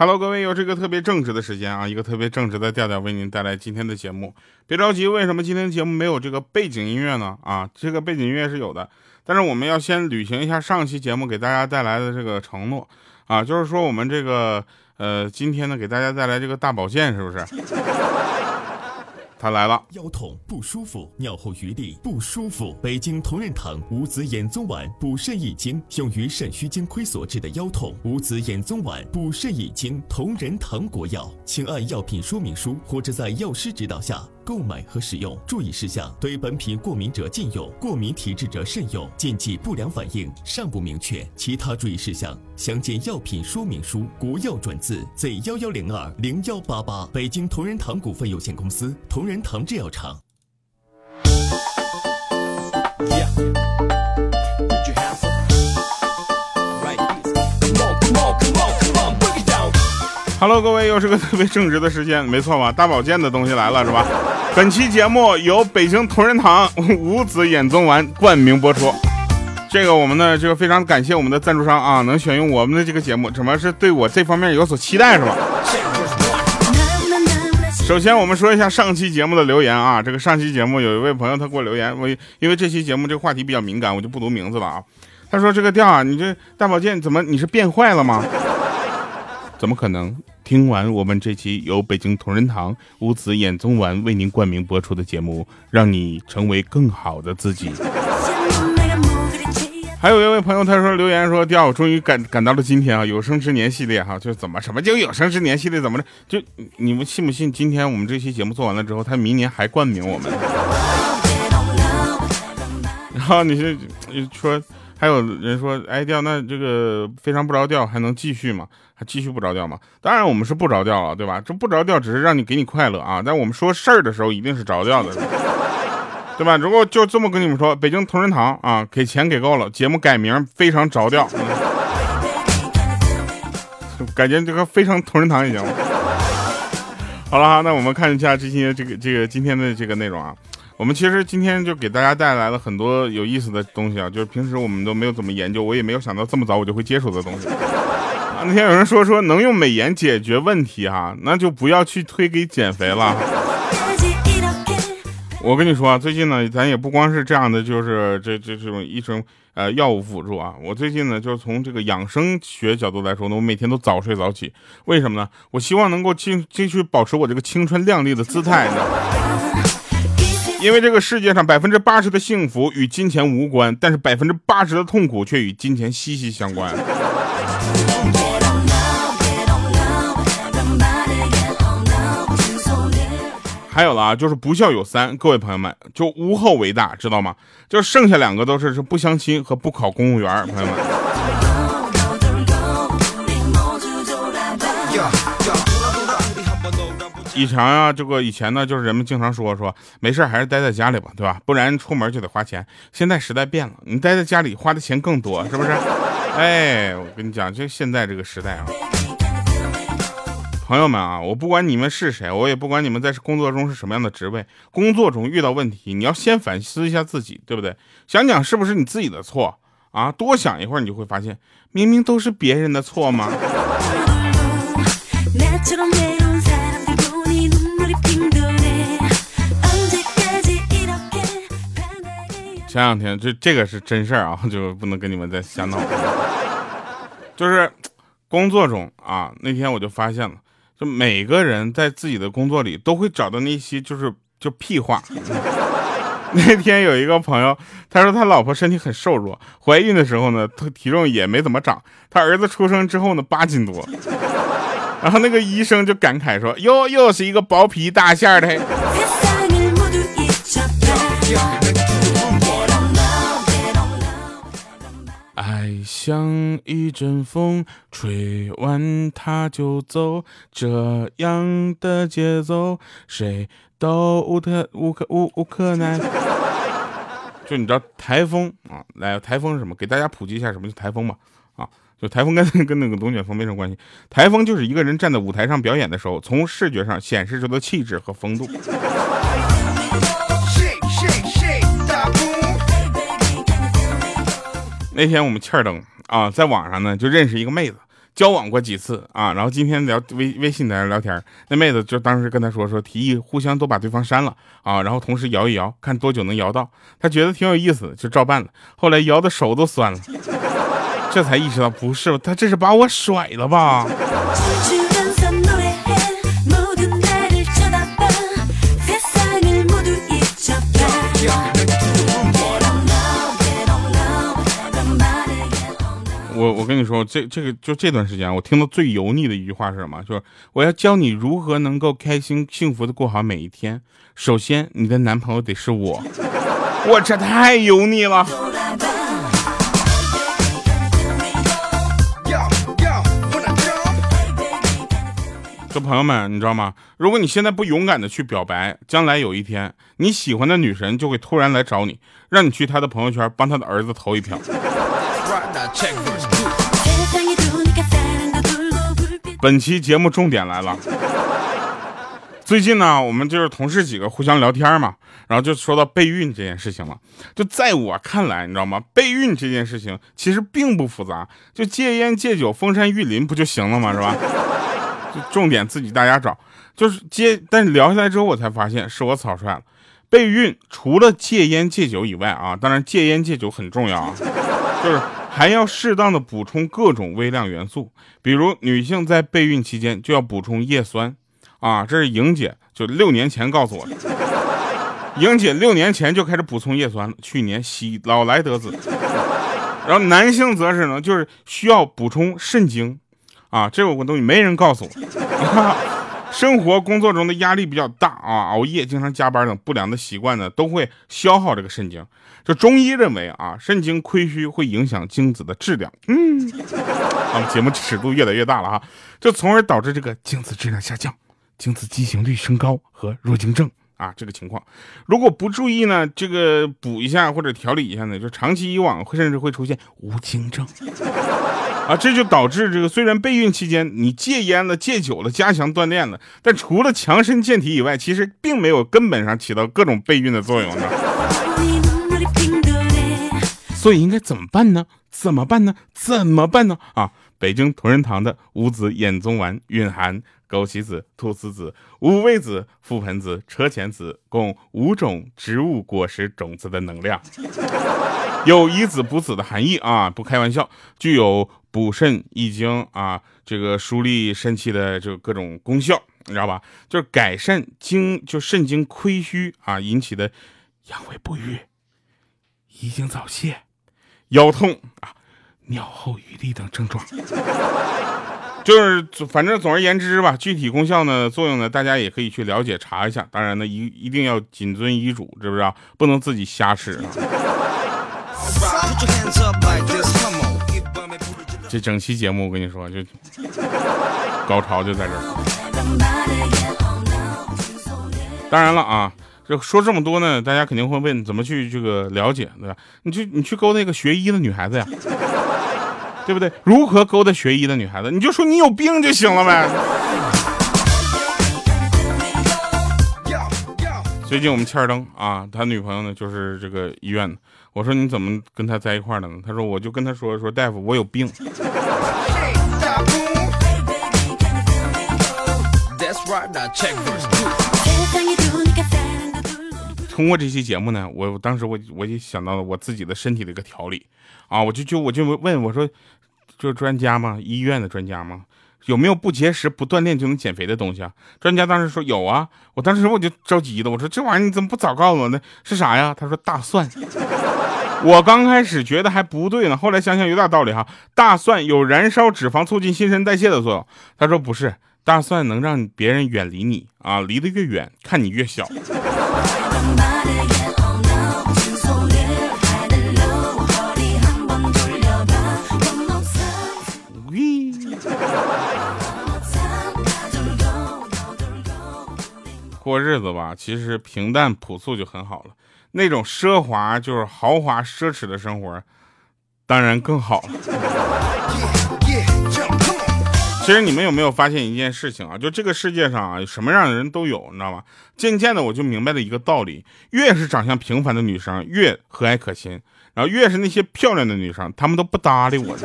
Hello，各位，又是一个特别正直的时间啊，一个特别正直的调调为您带来今天的节目。别着急，为什么今天节目没有这个背景音乐呢？啊，这个背景音乐是有的，但是我们要先履行一下上期节目给大家带来的这个承诺啊，就是说我们这个呃，今天呢给大家带来这个大保健，是不是？他来了，腰痛不舒服，尿后余沥不舒服。北京同仁堂五子衍宗丸补肾益精，用于肾虚精亏所致的腰痛。五子衍宗丸补肾益精，同仁堂国药，请按药品说明书或者在药师指导下。购买和使用注意事项：对本品过敏者禁用，过敏体质者慎用。禁忌不良反应尚不明确。其他注意事项详见药品说明书。国药准字 Z 幺幺零二零幺八八。北京同仁堂股份有限公司，同仁堂制药厂。Hello，各位，又是个特别正直的时间，没错吧？大保健的东西来了，是吧？本期节目由北京同仁堂 五子衍宗丸冠名播出。这个我们呢，这个非常感谢我们的赞助商啊，能选用我们的这个节目，怎么是对我这方面有所期待，是吧？首先，我们说一下上期节目的留言啊。这个上期节目有一位朋友他给我留言，我因为这期节目这个话题比较敏感，我就不读名字了啊。他说：“这个调啊，你这大保健怎么你是变坏了吗？怎么可能？”听完我们这期由北京同仁堂五子衍宗丸为您冠名播出的节目，让你成为更好的自己。还有一位朋友他说留言说：“第二，我终于赶赶到了今天啊，有生之年系列哈，就是怎么什么叫有生之年系列？怎么着？就你们信不信？今天我们这期节目做完了之后，他明年还冠名我们？然后你是说？”还有人说，哎调，那这个非常不着调，还能继续吗？还继续不着调吗？当然我们是不着调了，对吧？这不着调只是让你给你快乐啊，但我们说事儿的时候一定是着调的，对吧？如果就这么跟你们说，北京同仁堂啊，给钱给够了，节目改名非常着调，感觉这个非常同仁堂已经。好了哈，那我们看一下这些这个这个今天的这个内容啊。我们其实今天就给大家带来了很多有意思的东西啊，就是平时我们都没有怎么研究，我也没有想到这么早我就会接触的东西啊。那天有人说说能用美颜解决问题哈，那就不要去推给减肥了。我跟你说啊，最近呢，咱也不光是这样的，就是这这这种医生呃药物辅助啊，我最近呢，就是从这个养生学角度来说呢，我每天都早睡早起，为什么呢？我希望能够继继续保持我这个青春靓丽的姿态呢。因为这个世界上百分之八十的幸福与金钱无关，但是百分之八十的痛苦却与金钱息息相关。还有了啊，就是不孝有三，各位朋友们，就无后为大，知道吗？就剩下两个都是是不相亲和不考公务员，朋友们。以前啊，这个以前呢，就是人们经常说说，没事还是待在家里吧，对吧？不然出门就得花钱。现在时代变了，你待在家里花的钱更多，是不是？哎，我跟你讲，就现在这个时代啊，朋友们啊，我不管你们是谁，我也不管你们在工作中是什么样的职位，工作中遇到问题，你要先反思一下自己，对不对？想想是不是你自己的错啊？多想一会儿，你就会发现，明明都是别人的错吗？前两天这这个是真事儿啊，就不能跟你们再瞎闹。就是工作中啊，那天我就发现了，就每个人在自己的工作里都会找到那些就是就屁话。那天有一个朋友，他说他老婆身体很瘦弱，怀孕的时候呢，他体重也没怎么长。他儿子出生之后呢，八斤多。然后那个医生就感慨说：“哟，又是一个薄皮大馅的。”爱像一阵风，吹完它就走，这样的节奏，谁都无可无可无无可奈。就你知道台风啊？来，台风是什么？给大家普及一下什么是台风吧。啊，就台风跟跟那个龙卷风没什么关系。台风就是一个人站在舞台上表演的时候，从视觉上显示出的气质和风度。那天我们欠儿登啊，在网上呢就认识一个妹子，交往过几次啊，然后今天聊微微信在那聊天，那妹子就当时跟他说说提议互相都把对方删了啊，然后同时摇一摇，看多久能摇到。他觉得挺有意思，就照办了。后来摇的手都酸了，这才意识到不是他这是把我甩了吧。我我跟你说，这这个就这段时间，我听到最油腻的一句话是什么？就是我要教你如何能够开心幸福的过好每一天。首先，你的男朋友得是我，我这太油腻了。说朋友们，你知道吗？如果你现在不勇敢的去表白，将来有一天你喜欢的女神就会突然来找你，让你去她的朋友圈帮她的儿子投一票。本期节目重点来了。最近呢，我们就是同事几个互相聊天嘛，然后就说到备孕这件事情了。就在我看来，你知道吗？备孕这件事情其实并不复杂，就戒烟戒酒、封山育林不就行了吗？是吧？就重点自己大家找。就是戒，但是聊下来之后，我才发现是我草率了。备孕除了戒烟戒酒以外啊，当然戒烟戒酒很重要啊，就是。还要适当的补充各种微量元素，比如女性在备孕期间就要补充叶酸，啊，这是莹姐就六年前告诉我的。莹姐六年前就开始补充叶酸了，去年喜老来得子。然后男性则是呢，就是需要补充肾精，啊，这个东西没人告诉我。生活工作中的压力比较大啊，熬夜、经常加班等不良的习惯呢，都会消耗这个肾精。就中医认为啊，肾精亏虚会影响精子的质量。嗯，我们节目尺度越来越大了哈，就从而导致这个精子质量下降、精子畸形率升高和弱精症啊这个情况。如果不注意呢，这个补一下或者调理一下呢，就长期以往会甚至会出现无精症。啊，这就导致这个虽然备孕期间你戒烟了、戒酒了、加强锻炼了，但除了强身健体以外，其实并没有根本上起到各种备孕的作用呢。所以应该怎么办呢？怎么办呢？怎么办呢？啊，北京同仁堂的五子衍宗丸蕴含枸杞子、菟丝子、五味子、覆盆子、车前子共五种植物果实种子的能量。有以子补子的含义啊，不开玩笑，具有补肾益精啊，这个疏利肾气的这各种功效，你知道吧？就是改善精就肾精亏虚啊引起的阳痿不育、遗精早泄、腰痛啊、尿后余力等症状。就是反正总而言之吧，具体功效呢、作用呢，大家也可以去了解查一下。当然呢，一一定要谨遵医嘱，知不知道？不能自己瞎吃啊。这整期节目我跟你说，就高潮就在这儿。当然了啊，这说这么多呢，大家肯定会问怎么去这个了解，对吧？你去你去勾那个学医的女孩子呀，对不对？如何勾搭学医的女孩子？你就说你有病就行了呗。最近我们欠儿登啊，他女朋友呢就是这个医院的。我说你怎么跟他在一块儿的呢？他说我就跟他说说大夫我有病。通过这期节目呢，我当时我我就想到了我自己的身体的一个调理啊，我就就我就问我说，就是专家吗？医院的专家吗？有没有不节食不锻炼就能减肥的东西啊？专家当时说有啊，我当时我就着急了，我说这玩意儿你怎么不早告诉我呢？是啥呀？他说大蒜。我刚开始觉得还不对呢，后来想想有点道理哈。大蒜有燃烧脂肪、促进新陈代谢的作用。他说不是，大蒜能让别人远离你啊，离得越远看你越小。过日子吧，其实平淡朴素就很好了。那种奢华就是豪华奢侈的生活，当然更好了。其实你们有没有发现一件事情啊？就这个世界上啊，什么样的人都有，你知道吗？渐渐的我就明白了一个道理：越是长相平凡的女生越和蔼可亲，然后越是那些漂亮的女生，她们都不搭理我。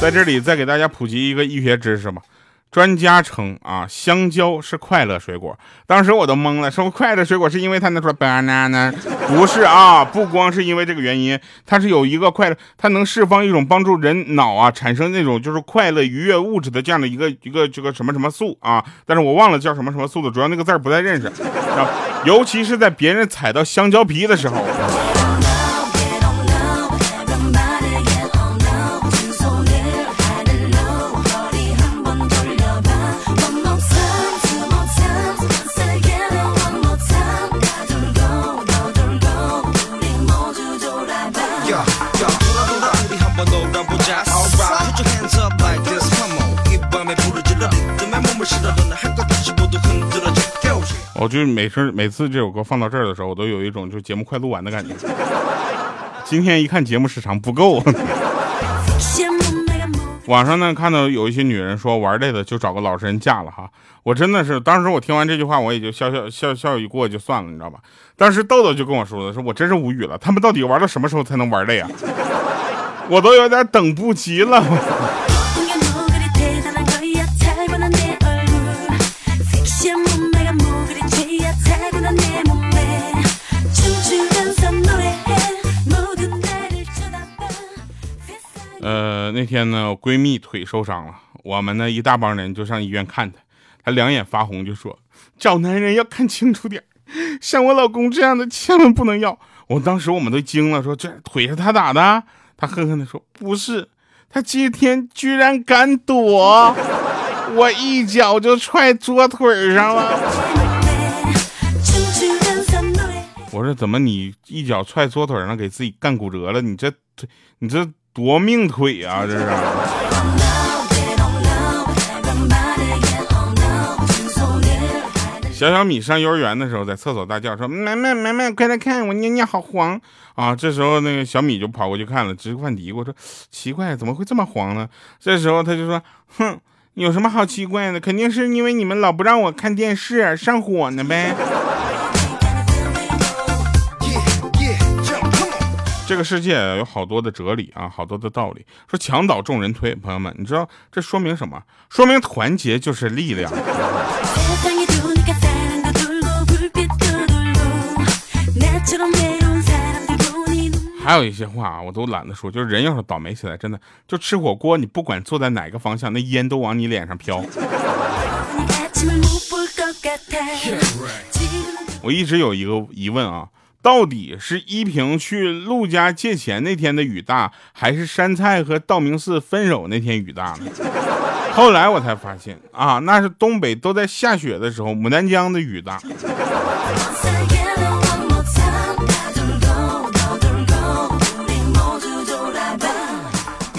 在这里再给大家普及一个医学知识吧。专家称啊，香蕉是快乐水果。当时我都懵了，说快乐水果是因为它那说 banana，不是啊，不光是因为这个原因，它是有一个快乐，它能释放一种帮助人脑啊产生那种就是快乐愉悦物质的这样的一个一个这个什么什么素啊，但是我忘了叫什么什么素的，主要那个字不太认识，尤其是在别人踩到香蕉皮的时候。我就每次每次这首歌放到这儿的时候，我都有一种就节目快录完的感觉。今天一看节目时长不够。网上呢看到有一些女人说玩累了就找个老实人嫁了哈，我真的是当时我听完这句话我也就笑笑笑笑一过就算了，你知道吧？当时豆豆就跟我说的，说我真是无语了，他们到底玩到什么时候才能玩累啊？我都有点等不及了。呃，那天呢，我闺蜜腿受伤了，我们呢一大帮人就上医院看她，她两眼发红，就说找男人要看清楚点，像我老公这样的千万不能要。我当时我们都惊了，说这腿是他打的？他恨恨地说不是，他今天居然敢躲，我一脚就踹桌腿上了。我说怎么你一脚踹桌腿上给自己干骨折了？你这腿，你这。夺命腿啊！这是。小小米上幼儿园的时候，在厕所大叫说：“妈妈妈妈，快来看，我尿尿好黄啊！”这时候那个小米就跑过去看了，直犯嘀咕说：“奇怪，怎么会这么黄呢？”这时候他就说：“哼，有什么好奇怪的？肯定是因为你们老不让我看电视，上火呢呗。”这个世界有好多的哲理啊，好多的道理。说墙倒众人推，朋友们，你知道这说明什么？说明团结就是力量。还有一些话啊，我都懒得说。就是人要是倒霉起来，真的就吃火锅，你不管坐在哪个方向，那烟都往你脸上飘。我一直有一个疑问啊。到底是依萍去陆家借钱那天的雨大，还是山菜和道明寺分手那天雨大呢？后来我才发现啊，那是东北都在下雪的时候，牡丹江的雨大。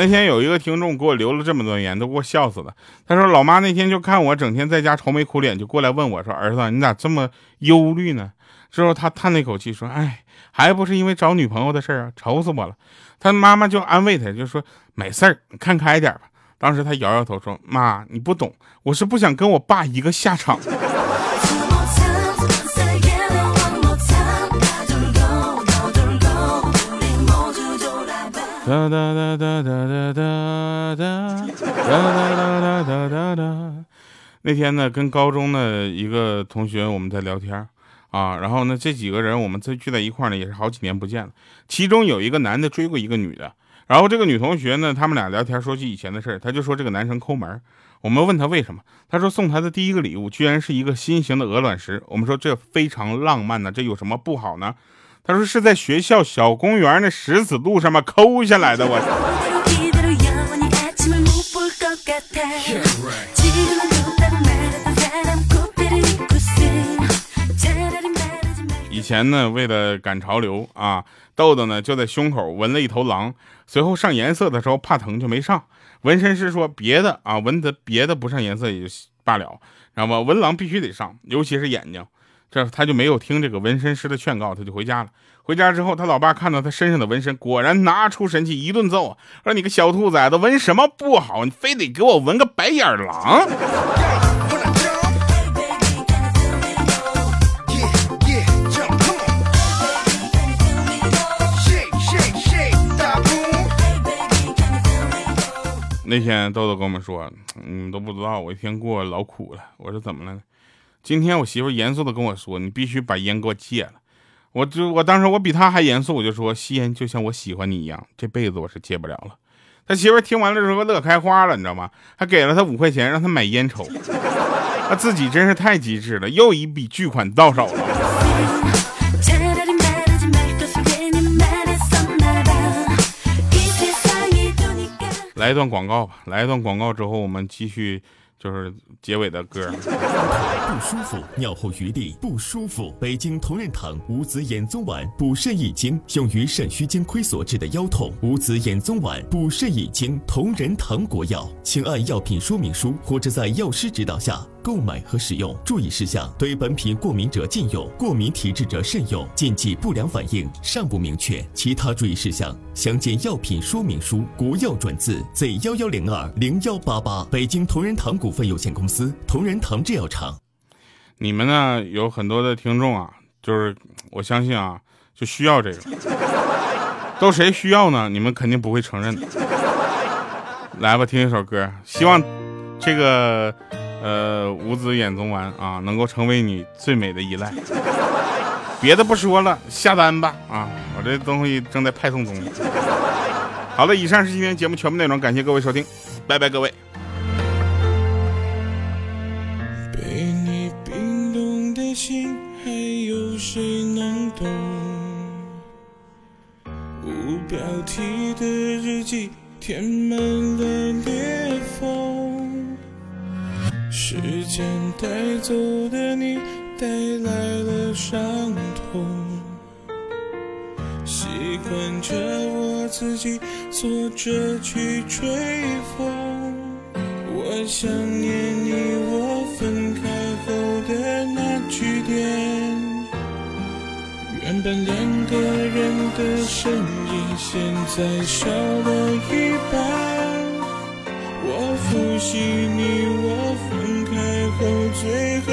那天有一个听众给我留了这么多言，都给我笑死了。他说：“老妈那天就看我整天在家愁眉苦脸，就过来问我说，儿子，你咋这么忧虑呢？”之后他叹了一口气说：“哎，还不是因为找女朋友的事儿啊，愁死我了。”他妈妈就安慰他，就说：“没事儿，看开点吧。”当时他摇摇头说：“妈，你不懂，我是不想跟我爸一个下场。”哒哒哒哒哒哒哒哒哒哒哒哒哒哒。那天呢，跟高中的一个同学我们在聊天。啊，然后呢，这几个人我们再聚在一块呢，也是好几年不见了。其中有一个男的追过一个女的，然后这个女同学呢，他们俩聊天说起以前的事儿，他就说这个男生抠门。我们问他为什么，他说送他的第一个礼物居然是一个心形的鹅卵石。我们说这非常浪漫呢，这有什么不好呢？他说是在学校小公园那石子路上面抠下来的。我。以前呢，为了赶潮流啊，豆豆呢就在胸口纹了一头狼。随后上颜色的时候怕疼就没上。纹身师说别的啊，纹的别的不上颜色也就罢了，知道吗？纹狼必须得上，尤其是眼睛。这他就没有听这个纹身师的劝告，他就回家了。回家之后，他老爸看到他身上的纹身，果然拿出神器一顿揍，说你个小兔崽子，纹什么不好，你非得给我纹个白眼狼。那天豆豆跟我们说，你们都不知道，我一天过老苦了。我说怎么了？今天我媳妇严肃的跟我说，你必须把烟给我戒了。我就我当时我比他还严肃，我就说吸烟就像我喜欢你一样，这辈子我是戒不了了。他媳妇听完了之后乐开花了，你知道吗？还给了他五块钱让他买烟抽。他自己真是太机智了，又一笔巨款到手了。来一段广告吧，来一段广告之后，我们继续。就是结尾的歌。不舒服，尿后余沥不舒服。北京同仁堂五子衍宗丸补肾益精，用于肾虚精亏所致的腰痛。五子衍宗丸补肾益精，同仁堂国药，请按药品说明书或者在药师指导下购买和使用。注意事项：对本品过敏者禁用，过敏体质者慎用。禁忌不良反应尚不明确。其他注意事项详见药品说明书。国药准字 Z 幺幺零二零幺八八。北京同仁堂股。股份有限公司同仁堂制药厂，你们呢有很多的听众啊，就是我相信啊，就需要这个，都谁需要呢？你们肯定不会承认的。来吧，听一首歌，希望这个呃五子衍宗丸啊，能够成为你最美的依赖。别的不说了，下单吧啊！我这东西正在派送中。好了，以上是今天节目全部内容，感谢各位收听，拜拜，各位。被你冰冻的心还有谁能懂？无标题的日记填满了裂缝，时间带走的你带来了伤痛，习惯着我自己坐着去吹风，我想念你，我分开后的那。句点，原本两个人的身影，现在少了一半。我复习你我分开后最后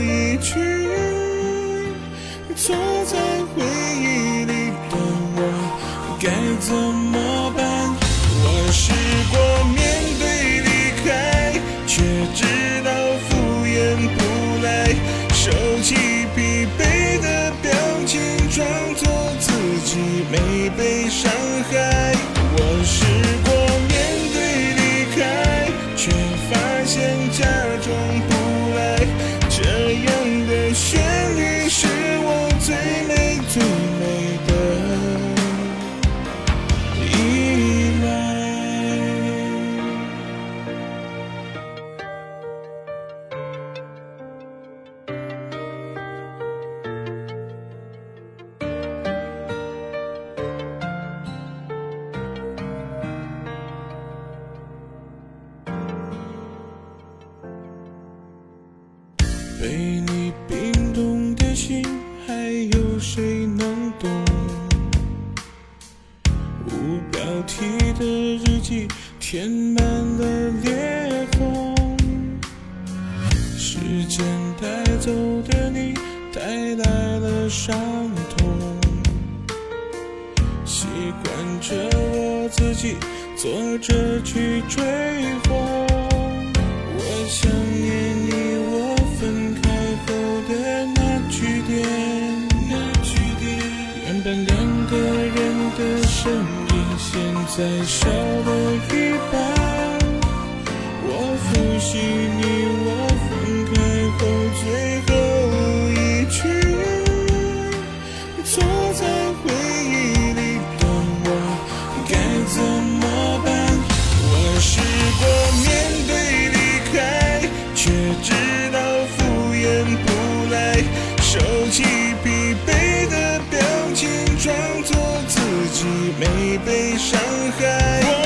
一句，坐在回忆里的我该怎么办？我试过面对离开，却知道敷衍不来。收起疲惫的表情，装作自己没被伤害。被你冰冻的心，还有谁能个人的声音现在少了一半，我复习你我分开后最后一句，坐在回忆里的我该怎么办？我试过面对离开，却知道敷衍不来，收起。被伤害。